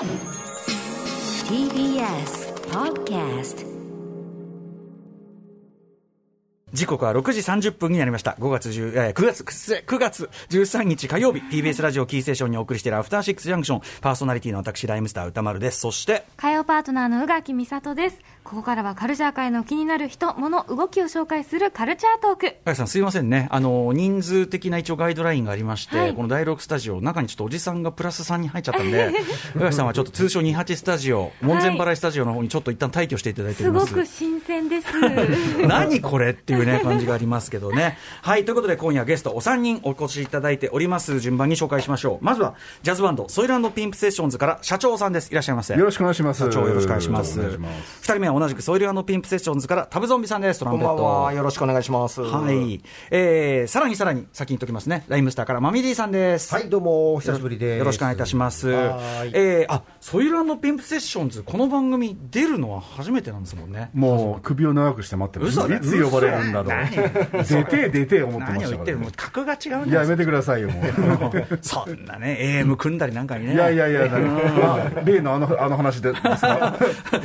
TBS Podcast 時刻は6時30分になりました。5月10、えー、9月、失礼9月13日火曜日、TBS ラジオキーステーションにお送りしているアフターシックスジャンクション、パーソナリティの私、ライムスター歌丸です。そして、火曜パートナーの宇垣美里です。ここからはカルチャー界の気になる人、物、動きを紹介するカルチャートーク。さんすいませんね。あの、人数的な一応ガイドラインがありまして、はいこの第6スタジオ、中にちょっとおじさんがプラス3に入っちゃったんで、宇垣さんはちょっと通称28スタジオ、門前払いスタジオの方にちょっと一旦退去していただいておすります。ごく新鮮です。何これっていうね、感じがありますけどね。はい、ということで今夜ゲストお3人お越しいただいております。順番に紹介しましょう。まずは、ジャズバンド、ソイランドピンプセッションズから社長さんです。いらっしゃいませ。よろしくお願いします社長よろしくお願いします。お願いします二人目は同じくソイランドピンプセッションズからタブゾンビさんです。トランペット。よろしくお願いします。はい。えー、さらにさらに、先に言っときますね。ライムスターからマミディさんです。はい、どうも、お久しぶりです。よろしくお願いいたします。はーいえー、あ、ソイルアンドピンプセッションズ、この番組出るのは初めてなんですもんね。もう首を長くして待ってます嘘だいつ呼ばれるんだろう出て出て思ってま何を言ってるもう格が違うんいだややめてくださいよもう そんなね、AM 組んだりなんかにね。いやいやいや、あ例のあのあの話で ですか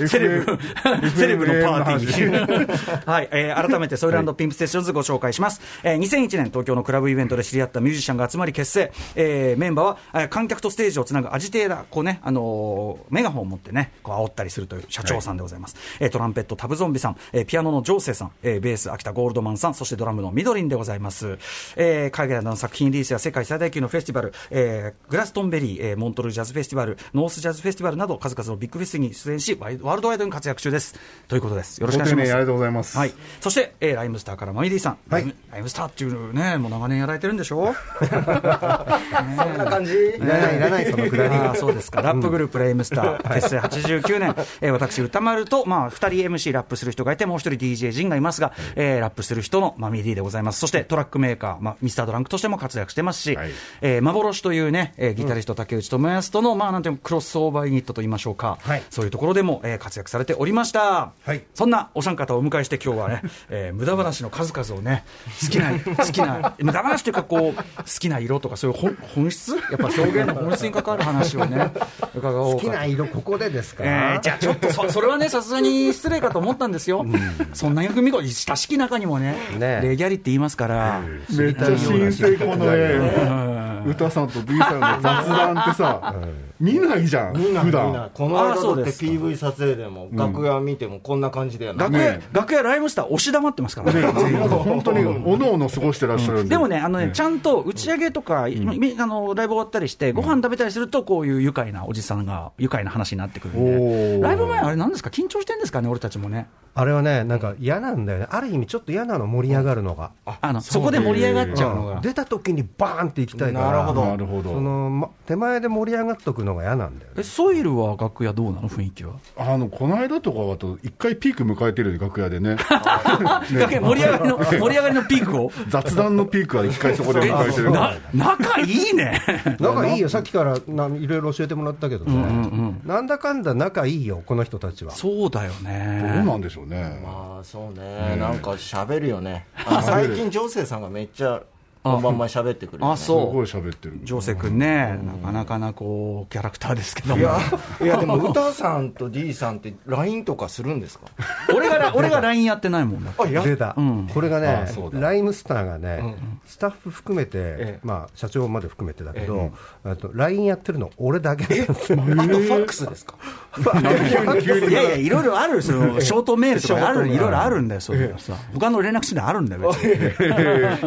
セレブ セレブのパーティー。はい、えー改めてソイルアンドピンプセッションズご紹介します。えー2001年東京のクラブイベントで知り合ったミュージシャンが集まり結成。えーメンバーは、えー観客とステージをつなぐアジテーター、こうね、あのーメガホンを持ってね、こう煽ったりするという社長さんでございます。えートランペットタブゾンビさん、えーピアノのジョーセイさん、えーベース秋田ゴールドマンさん、そしてドラムのみどりんでございます。えー海外の作品リリースや世界最大級のフェスティバル、えーグラストンベリー、えーモントルジャズフェスティバル、ノースジャズフェスティバルなど数々のビッグフェスに出演し、ワールドワイドに活躍中です。ということです。よろしくお願いします。ありがとうございます。はい。そして、えーライムスターから Mummy-D さん。はい。ライムスターっていうね、もう長年やられてるんでしょ？そんな感じ？いらない、いらない、そのくだり。あーそうですか、ラップグループ、ライムスター、結成89年、えー私、宇多丸と、まあ、2人 MC ラップする人がいて、もう1人 DJ 陣がいますが、えーラップする人の Mummy-D でございます、そしてトラックメーカー、まあ、 Mr. Drunk としても活躍してますし、はい。えー幻というね、えーギタリスト、竹内智康との、まあ、なんていうのクロスオーバーユニットといいましょうか、はい。そういうところでも、えー活躍されておりました。はい。そんなお三方をお迎えして、今日はね、えー無駄話の数々をね、好きな、好きな、無駄話というか、こう、好きな色とか、そういう本本質、やっぱ表現の本質に関わる話をね、伺おうか好きな色、ここでですか？えーじゃあちょっとそそれはね、さすがに失礼かと思ったんですよ、そんな組子、親しき中にもね、ね。レギャリって言いますから、めっちゃ新生この絵歌さんと B さんの雑談ってさ見ないじゃんみんなみん普段なこの間だって PV 撮影でも楽屋見てもこんな感じだよな、楽屋ね楽屋ライムスター、押し黙ってますから。ね。本当におのおの過ごしてらっしゃるんで。でもね、あのね、ちゃんと打ち上げとか、みあのライブ終わったりして、ご飯食べたりすると、こういう愉快なおじさんが、愉快な話になってくるんおで、ー。ライブ前、あれ、なんですか、緊張してんですかね、俺たちもね、あれはね、なんか嫌なんだよね、ある意味、ちょっと嫌なの、盛り上がるのが、あのそこで盛り上がっちゃうのが、出た時にバーンって行きたいから、なるほど。なるほど。そのま手前で盛り上がっとくのが嫌なんだよね。え、ソイルは楽屋どうなの、雰囲気は？あのこの間とかだと一回ピーク迎えてるよ楽屋でね。楽屋盛り上がりの、盛り上がりのピークを？雑談のピークは一回そこで迎えてる。な仲いいね。仲いいよ、さっきからないろいろ教えてもらったけどね、なんだかんだ仲いいよ、この人たちは。そうだよどうね。なんでしょうね。まあそうね、なんか喋るよね。あ最近ジョーセイさんがめっちゃ本番前喋ってくる。よね、あ、すごそう。い喋ってる。ジョーセ君ね、なかなかなこう、キャラクターですけども。いや。いやでも歌さんと D さんって LINE とかするんですか？俺が、俺が LINE やってないもんだ。あや出た、うん。これがねライムスターがね、スタッフ含めて、ええ。まあ、社長まで含めてだけど、あと LINE やってるの、俺だけなんですよ。あとファックスですか？いやいや、いろいろある、その、ショートメールとかある、いろいろあるんだよ、そういうのさ。他の連絡手段あるんだよ、別に。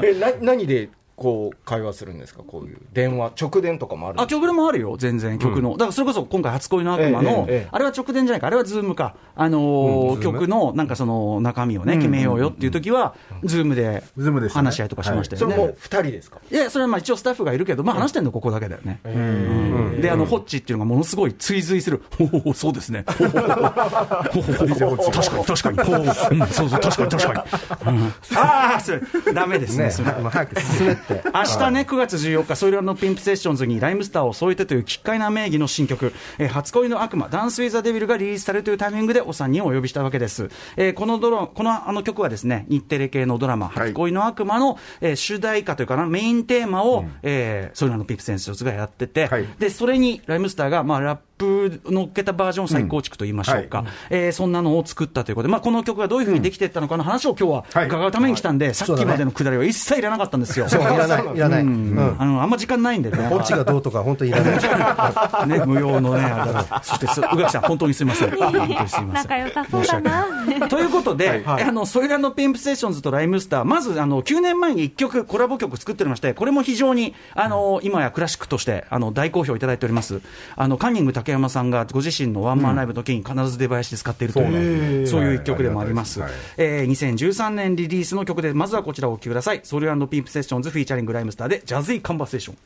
えな何でこう会話するんですか？こういう。電話直電とかもあるんあ、ですか？直もあるよ、全然、直の。だからそれこそ今回、初恋の悪魔のええええ、あれは直電じゃないか、あれはズームか。あのー、曲の、なんかその、中身をね、決めようよっていう時は、ズームで話し合いとかしましたよね。それもう。2人ですか？いや、それはまあ一応スタッフがいるけど、まあ話してんのここだけだよね。うん。で、あの、ホッチっていうのがものすごい追随する。ほほほ、そうですね。ほほほほ。ほほほ確かに、確かに。ほう。うんそうそう、確かに、確かに。うん。ああ、それ、ダメですね、ね、それ。まあ早く進めって。明日ね、9月14日、ソイランのピンプセッションズにライムスターを添えてという奇怪な名義の新曲、えー初恋の悪魔、ダンス・ウィザ・デビルがリリースされるというタイミングでお三人をお呼びしたわけです。えーこのドラこのあの曲はですね、日テレ系のドラマ、初恋の悪魔の、えー主題歌というかな、メインテーマを、えーソイランのピンプセッションズがやってて、はいで、それにライムスターが、まあ、ラップ乗っけたバージョン再構築といいましょうか、えーそんなのを作ったということで、まあ、この曲がどういうふうにできていったのかの話を今日ははい。伺うために来たんで、さっきまでのくだりは一切いらなかったんですよ。そういらないいらない、うん。あのあんま時間ないんでね。こっちがどうとか本当にいらない。ね、無用のね、あそしてす、宇垣さん、本当にすみません。本当にすみません。仲良さそうだな。申し訳ない。ということで、あの、ソイルアンドピンプセッションズとライムスター、まず、あの、9年前に1曲、コラボ曲作っておりまして、これも非常に、あの、今やクラシックとして、あの、大好評いただいております。あの、カンニング竹山さんがご自身のワンマンライブの時に必ず出囃子で使っているという、そういう一曲でもあります。はいえー2013年リリースの曲で、まずはこちらをお聴きください。ソイルアンドピンプセッションズ featuring ライムスターで、 Jazzy Conversation。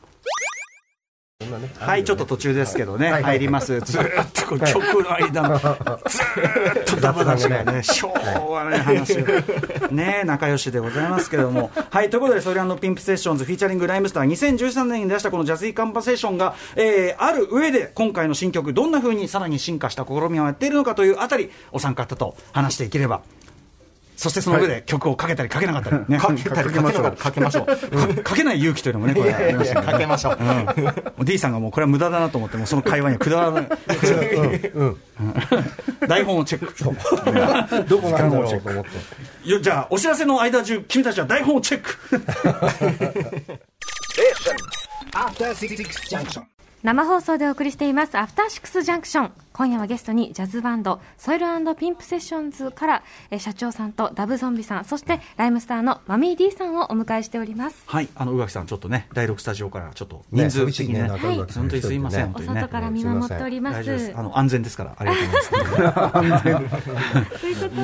はい、ちょっと途中ですけどね、入ります。ずーっと曲の間の、ずーっと無駄話がね、昭和な話が、ね、仲良しでございますけれども。はい、ということで、ソイルアンドピンプセッションズ featuring ライムスター2013年に出したこの Jazzy Conversation が、えー、ある上で、今回の新曲、どんな風にさらに進化した試みをやっているのかというあたり、お三方と話していければ。そしてその上で曲をかけたりかけなかったり。ね。かけたりかけなましょう。かかけない勇気というのもね、これありましたね。かけましょう。うん、D さんがもうこれは無駄だなと思って、もうその会話にはくだらない、台本をチェック、どこなんだろうと思って。よじゃあ、お知らせの間中、君たちは台本をチェック。生放送でお送りしていますアフターシックスジャンクション今夜はゲストにジャズバンドソイルピンプセッションズからえー社長さんとタブゾンビさんそしてライムスターのマミー D さんをお迎えしております。はい、あの宇垣さん、ちょっとね、第6スタジオからちょっとね人数的にね、ね中宇垣本当にすいません、本お外から見守っております。あの安全ですから、ありがとうございます。ということ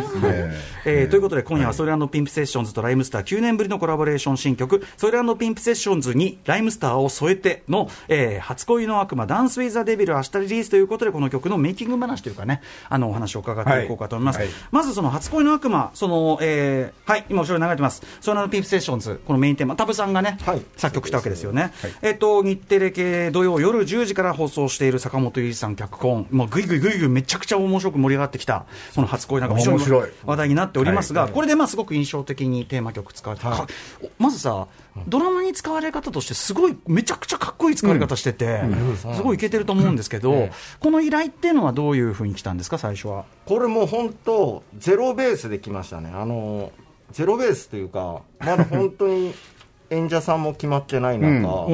えーということで、今夜はソイルピンプセッションズとライムスター9年ぶりのコラボレーション新曲、ソイルピンプセッションズにライムスターを添えての、えー初恋の悪魔、 Dance with the Devil、明日リリースということで、この曲のメイキング話というかね、あのお話を伺っていこうかと思います。はい。はいまずその初恋の悪魔、その、えーはい、今後ろに流れてます、ソイルピンプセッションズ、このメインテーマ、タブさんがね、はい。作曲したわけですよね。えっと、日テレ系土曜夜10時から放送している坂本龍一さん脚本、もうぐいぐいぐいぐいめちゃくちゃ面白く盛り上がってきた、その初恋なんか非常に面白い話題になっておりますが、はい。これでまあすごく印象的にテーマ曲使われて、かまずさ、ドラマに使われ方として、すごい、めちゃくちゃかっこいい使われ方してて、すごいいけてると思うんですけど、この依頼っていうのはどういうふうに来たんですか、最初は？これもう本当ゼロベースで来ましたね。あのゼロベースというかまだ本当に 演者さんも決まってない中、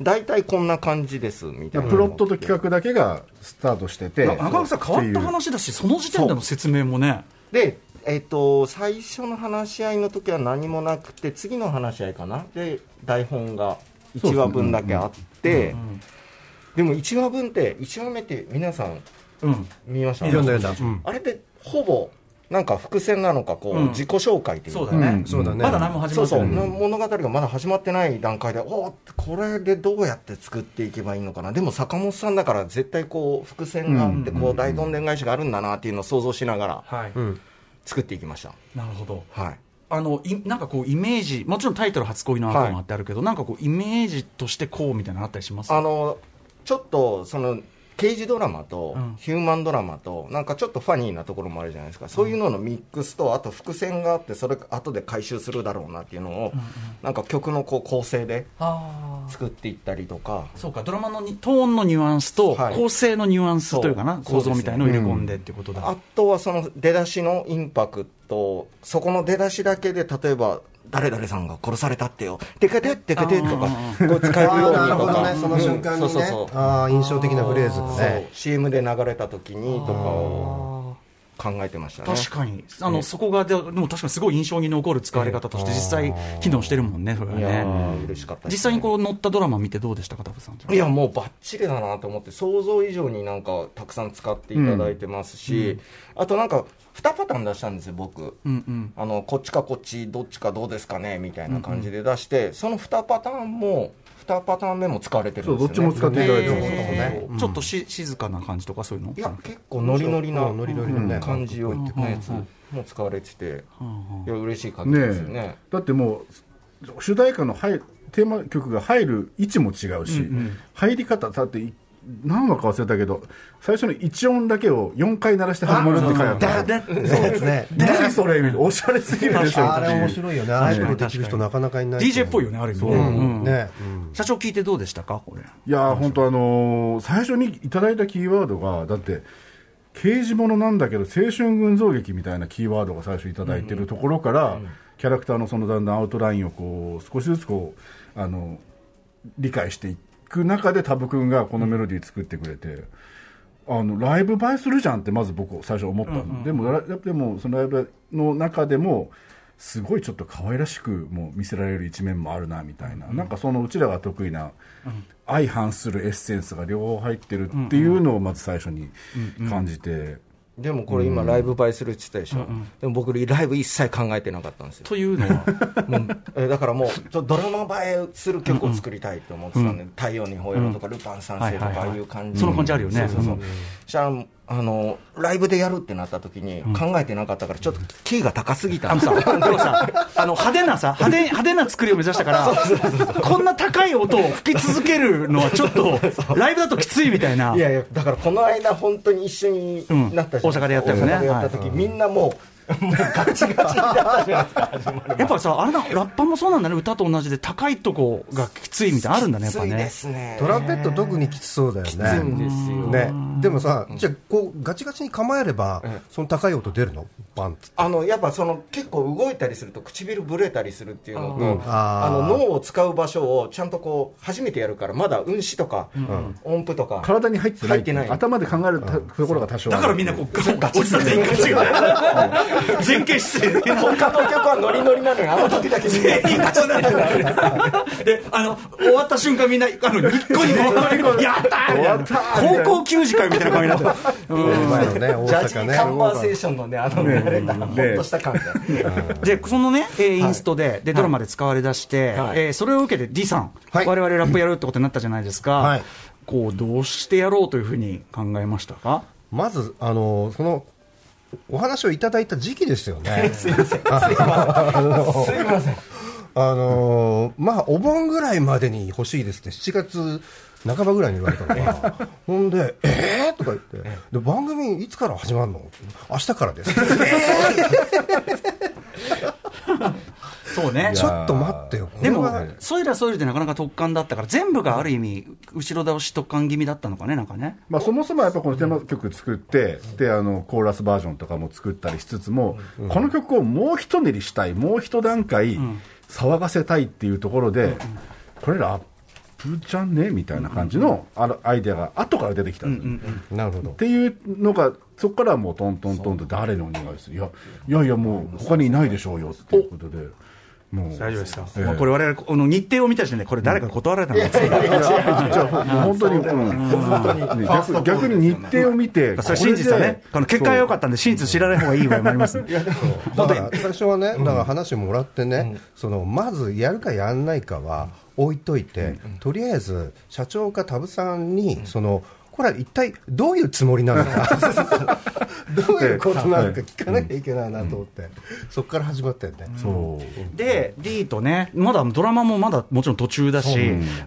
大体こんな感じですみたいな。プロットと企画だけがスタートしててななかなかさ、変わった話だし、その時点での説明もね。で、えっと最初の話し合いの時は何もなくて次の話し合いかな。で台本が1話分だけあってでも1話分って1話目って皆さんうん。見ました？読んだ読んだ、うん。あれってほぼなんか伏線なのかこう、うん。自己紹介っていうかそうだね、そうだね。まだ何も始そうそう、まってない。物語がまだ始まってない段階で、おーこれでどうやって作っていけばいいのかな、でも坂本さんだから、絶対こう伏線があって、こう大どんでん返しがあるんだなっていうのを想像しながらはい、作っていきました。なるほど。はい。あのいなんかこうイメージ、もちろんタイトル、初恋の悪魔ってあるけど、なんかこうイメージとしてこうみたいなのあったりします？あのちょっとその刑事ドラマとうん。ヒューマンドラマとなんかちょっとファニーなところもあるじゃないですか、そういうののミックスとあと伏線があってそれ後で回収するだろうなっていうのを、なんか曲のこう構成で作っていったりとか。そうか、ドラマのにトーンのニュアンスと、はい。構成のニュアンスというかな、そう構造みたいのを入れ込んでっていうことだ。あとはその出だしのインパクトそこの出だしだけで例えば誰々さんが殺されたってよ。テケテテケテとかこう使えるようにあーなるほとかどね。その瞬間にね、そうそうそう。ああ印象的なフレーズがね。CM で流れた時にとかを考えてましたね。確かに、あのそこがででも確かにすごい印象に残る使われ方として、実際、機能してるもんね、それはね。ー嬉しかったね。実際にこう乗ったドラマ見てどうでしたか、タブさん？いやもうばっちりだなと思って想像以上になんかたくさん使っていただいてますし、あとなんか2パターン出したんですよ僕、うんうん。あのこっちかこっちどっちかどうですかねみたいな感じで出して、その2パターンも2パターン目も使われてるそうんですよ、ね、どっちも使っていただいてますえーちょっとし静かな感じとかそういうの？いや結構ノリノリなうんノリノリのね感じをうんのやつうん。も使われててうんうん。いや嬉しい感じですよね。ねえ。だってもう主題歌の入るテーマ曲が入る位置も違うし、入り方だってい何話か忘れたけど最初の1音だけを4回鳴らして始まるって回あった。そうですね。何それみたいな。おしゃれすぎるでしょ。あれ面白いよね。ああいうのできる人なかなかいない。DJ っぽいよねある意味ね。社長聞いてどうでしたか？これ。いやー本当あのー最初にいただいたキーワードがだって刑事物なんだけど青春群像劇みたいなキーワードが最初いただいてるところから、キャラクターのそのだんだんアウトラインをこう少しずつこうあの理解していく中でタブ君がこのメロディー作ってくれて。あのライブ映えするじゃんってまず僕最初思ったの、でもラでもそのライブの中でもすごいちょっと可愛らしくも見せられる一面もあるなみたいな、なんかそのうちらが得意な相反するエッセンスが両方入ってるっていうのをまず最初に感じて、でもこれ今ライブ映えするって言ったでしょ、でも僕ライブ一切考えてなかったんですよ。というのは。もうえだからもうドラマ映えする曲を作りたいと思ってたんで「太陽に吠えろ」とか「ルパン三世」とかああいう感じその感じあるよね。そうそうそう。じゃああのライブでやるってなった時に考えてなかったからちょっとキーが高すぎた。あのさ、でもさ、あの派手なさ、派手派手な作りを目指したから、こんな高い音を吹き続けるのはちょっと、ライブだときついみたいな。いやいやだからこの間本当に一緒になったうん。大阪でやったよね。大阪でやった時、みんなもうもうガチガチになったじゃないですかやっぱさ、あれだ、ラッパもそうなんだね、歌と同じで高いとこがきついみたいなのあるんだね、やっぱきついでね。すね。トランペット特にきつそうだよね。きついんですよ。ね。でもさじゃあこうガチガチに構えればその高い音出るの？バンっつって。あのやっぱその結構動いたりすると唇ぶれたりするっていうのと、あーあの脳を使う場所をちゃんとこう初めてやるからまだ運指とか、音符とか体に入ってない。入ってない。頭で考えるたところが多少だからみんなこう、ガチ落ちた全員が違う。前傾姿勢で。他の曲はノリノリなのにあの時だけ全員ガチになってる。で、あの、終わった瞬間みんな、あの、ニッコニコ、やったーみたいな。高校球児会みたいな感じになって。ジャージカンバーセーションのねあの慣れたほっとした感で、で、そのね、えーインストで、で、ドラマで使われ出して、はい。えーそれを受けて D さん、はい。我々ラップやるってことになったじゃないですか。はい。こう、どうしてやろうというふうに考えましたか？まずあのそのお話をいただいた時期ですよね。すいません。すいませんすいません。あのーまあお盆ぐらいまでに欲しいですって7月半ばぐらいに言われたのが ほんで「えー?」とか言って。で「番組いつから始まるの?」明日からです」そうね。ちょっと待ってよ。こでもソイラソイルでなかなか特感だったから、全部がある意味、後ろ倒し特感気味だったのかね、なんかね。まあ、そもそもやっぱこのテーマ曲作って、であのコーラスバージョンとかも作ったりしつつも、この曲をもう一練りしたいもう一段階騒がせたいっていうところで、これラップじゃねみたいな感じのあのアイデアが後から出てきたんですよ。なるほど。っていうのがそこからはもうトントントンと誰にお願いする。いやいやいやもう他にいないでしょうよっていうことでもう。大丈夫ですか、ええ。まあ、これ我々この日程を見た時点でこれ誰か断られたん。ですけど、いやじゃあもう本当に、うんね逆逆に日程を見て、それ真実はね、この結果が良かったんで、真実知らない方がいい場合もありますんでだから最初はね、だから話もらってね、そのまずやるかやらないかは置いといて、とりあえず社長かタブさんに、そのこれは一体どういうつもりなのか、どういうことなのか聞かなきゃいけないなと思って、そこから始まったよね。で、D とね、まだドラマもまだもちろん途中だし、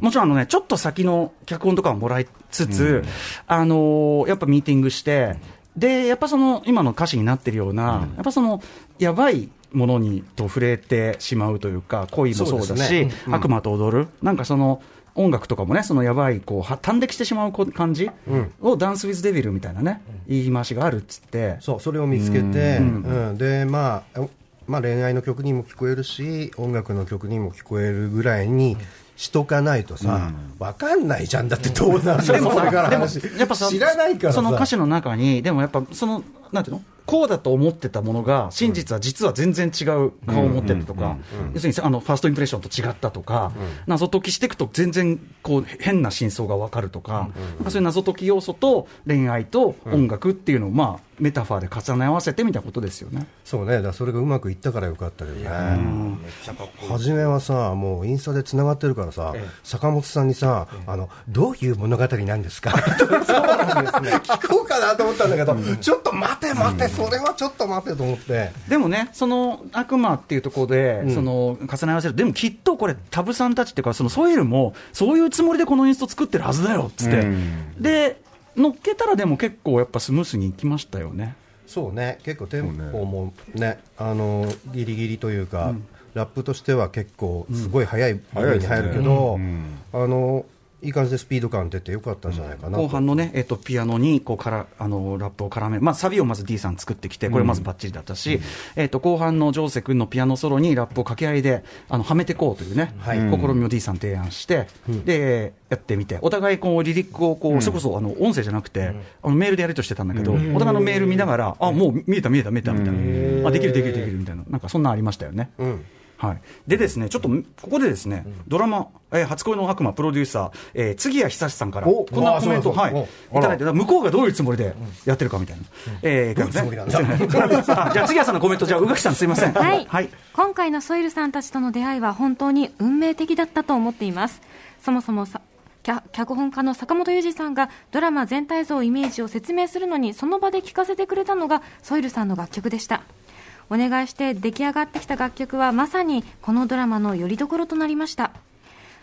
もちろんあのね、ちょっと先の脚本とかをもらいつつ、あのーやっぱミーティングして、で、やっぱその、今の歌詞になってるような、やっぱその、やばいものにと触れてしまうというか、恋もそうだし、悪魔と踊る、なんかその、音楽とかもね、そのやばい、こう、は端的してしまうこ感じを、ダンス・ウィズ・デビルみたいなね、言い回しがあるっつって、そうそれを見つけて、うん。でまあ、まあ恋愛の曲にも聞こえるし音楽の曲にも聞こえるぐらいにしとかないとさ、わかんないじゃん。だってどうなるのでもさ、それからでも話やっぱさ、知らないからさ。その歌詞の中に、でもやっぱ、その、なんていうの？こうだと思ってたものが、真実は実は全然違う顔を持ってるとか、要するにあのファーストインプレッションと違ったとか、謎解きしていくと全然こう変な真相が分かるとか、そういう謎解き要素と恋愛と音楽っていうのを、まあ、メタファーで重ね合わせてみたいなことですよね。そうね。だからそれがうまくいったからよかったけどね初めはさもうインスタでつながってるからさ、坂本さんにさ、あのどういう物語なんですか？そうなんですね。聞こうかなと思ったんだけど、ちょっと待て待てそれはちょっと待ってと思って。でもね、その悪魔っていうところで、その重ね合わせる、でもきっとこれ、タブさんたちっていうか、そのソイルも、そういうつもりでこのインスト作ってるはずだよっつって、うん。で、乗っけたらでも結構やっぱスムースにいきましたよね。そうね、結構テンポもね、あのギリギリというか、ラップとしては結構すごい速い部分に入るけど、あのいい感じでスピード感出てよかったんじゃないかなと。後半のね、えっと、ピアノにこうからあのラップを絡める、まあ、サビをまず D さん作ってきて、これまずバッチリだったし、えっと、後半のジョーセ君のピアノソロにラップを掛け合いであのはめていこうというね、はい。試みを D さん提案して、でやってみて、お互いこうリリックをこう、それこそあの音声じゃなくて、あのメールでやりとしてたんだけど、お互いのメール見ながら、あもう見えた、見えた、見えたみたいな、あできる、できる、できるみたいな、なんかそんなんありましたよね。うんはい、でですね、ちょっとここでですね、ドラマ、えー初恋の悪魔プロデューサー、えー、杉谷久志さんから、おこんなコメントを、はい、いただいて、向こうがどういうつもりでやってるかみたいな。えー、どういうつもりなんだ。じゃあ、杉谷さんのコメント、じゃあ、宇垣さんすいません。はい、はい。今回のソイルさんたちとの出会いは本当に運命的だったと思っています。そもそもさ脚脚本家の坂本裕二さんがドラマ全体像イメージを説明するのにその場で聴かせてくれたのがソイルさんの楽曲でしたお願いして出来上がってきた楽曲はまさにこのドラマの拠り所となりました。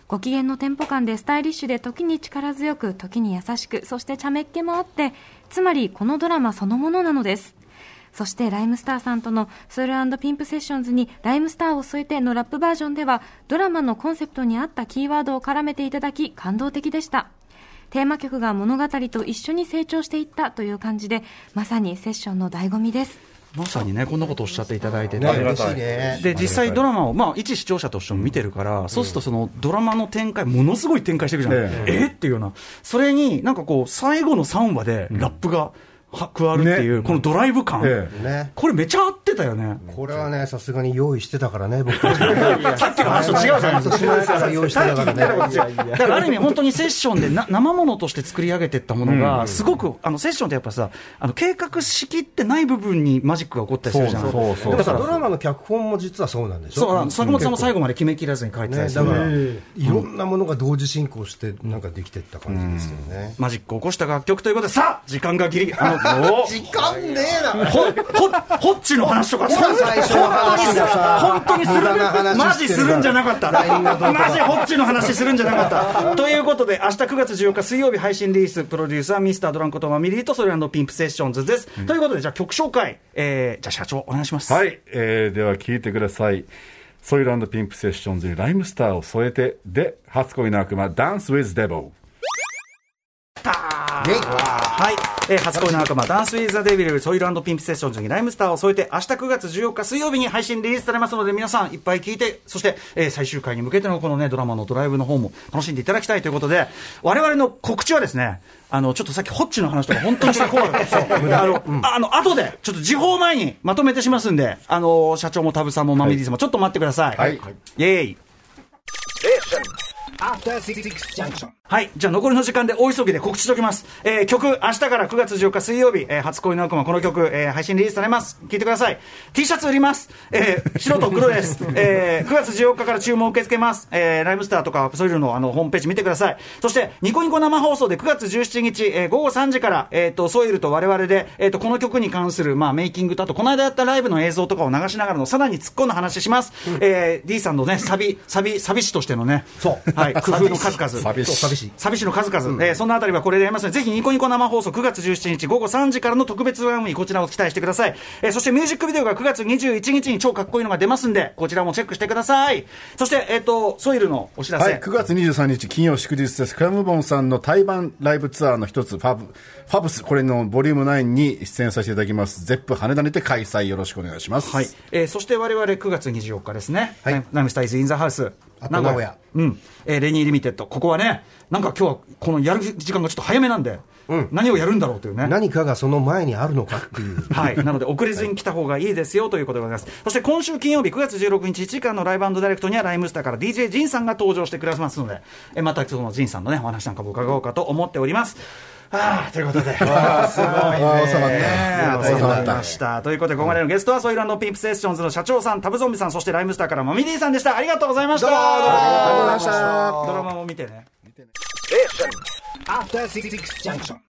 ご機嫌のテンポ感でスタイリッシュで時に力強く時に優しくそして茶目っ気もあってつまりこのドラマそのものなのです。そしてライムスターさんとのソウルピンプセッションズにライムスターを添えてのラップバージョンではドラマのコンセプトに合ったキーワードを絡めていただき感動的でした。テーマ曲が物語と一緒に成長していったという感じでまさにセッションの醍醐味です。まさにね、こんなことをおっしゃっていただいてて。ね、嬉しいね。で実際、ドラマを、まあ、一視聴者としても見てるから、そうするとそのドラマの展開、ものすごい展開していくじゃない、ええっていうような、それになんかこう、最後の3話でラップがは加わるっていう、このドライブ感、えね。これ、めちゃ合ってたよね。これはね、さすがに用意してたからね、僕。さっきの話と違うじゃないですか。用意してたからね。だからある意味、本当にセッションでな生ものとして作り上げていったものが、すごくあのセッションってやっぱさ、あの計画しきってない部分にマジックが起こったりするじゃん。そうそうそうでもさ、ドラマの脚本も実はそうなんでしょ？そう坂本さんも最後まで決めきらずに書いてたね、りするから、だから、いろんなものが同時進行して、なんかできてった感じですよね。マジックを起こした楽曲ということで、さあ、時間がギリ、あの、時間ねえなほ、ほ、ホッチの話とか、ほら最初の話がさ本当にする？マジするんじゃなかった。マジホッチの話するんじゃなかった。ということで、明日9月14日水曜日配信リリース、プロデューサー、ミスタードランコとマミリーとソリランドピンプセッションズです。ということで、じゃあ曲紹介、えー、じゃあ社長、お願いします。はい、えーでは聞いてください。ソイルピンプセッションズにライムスターを添えて、で、初恋の悪魔、ダンス with Devil。はい、えー初恋の悪魔、 Dance with the Devil、ソイルピンプセッションズにライムスターを添えて、明日9月14日水曜日に配信リリースされますので、皆さんいっぱい聞いて、そして、えー最終回に向けてのこのね、ドラマのドライブの方も楽しんでいただきたいということで、我々の告知はですね、あの、ちょっとさっきホッチの話とか本当にした。方が、そうあの、あの、後で、ちょっと時報前にまとめてしますんで、あの、社長もタブさんも Mummy-D さんもちょっと待ってください。はい。イェーイ。はい。じゃあ残りの時間で大急ぎで告知しておきます。えー曲、明日から9月14日水曜日、えー初恋の悪魔、この曲、えー配信リリースされます。聞いてください。T シャツ売ります。えー白と黒です。えー9月14日から注文受け付けます。えーライムスターとか、そういうのあの、ホームページ見てください。そして、ニコニコ生放送で9月17日、えー午後3時から、えっ、と、ソイルと我々で、えっ、と、この曲に関する、まあ、メイキングと、あと、この間やったライブの映像とかを流しながらの、さらに突っ込んだ話します。えー D さんのね、サビ、サビ、サビ師としてのね、そうはい、工夫の数々。寂しい寂しい。寂しいの数々、えーそんなあたりはこれでやりますので、ぜひニコニコ生放送9月17日午後3時からの特別番組、こちらを期待してください。えーそしてミュージックビデオが9月21日に超かっこいいのが出ますんで、こちらもチェックしてください。そして、えっ、と、ソイルのお知らせ。はい、9月23日金曜祝日です。クラムボンさんの対バンライブツアーの一つ、ファブ、ファブス、これのボリューム9に出演させていただきます。ゼップ羽田にて開催よろしくお願いします。はい。えーそして我々9月24日ですね。はいナムスタイズ・イン・ザ・ハウス。名古屋。うん。えーレニー・リミテッド。ここはね、なんか今日はこのやる時間がちょっと早めなんで、何をやるんだろうというね。何かがその前にあるのかっていう。はい。なので、遅れずに来た方がいいですよということでございます。そして今週金曜日9月16日1時間のライブダイレクトにはライムスターから DJ ジンさんが登場してくださいますので、えまたそのジンさんのね、お話なんかも伺おうかと思っております。はあ、ということで。すごいね。あー収まったね収まりました。ということで、ここまでのゲストはソイランドピンプセッションズの社長さん、タブゾンビさん、そしてライムスターからマミディさんでした。ありがとうございました。どうもありがとうございましたドラマも見てね。After Six Junction.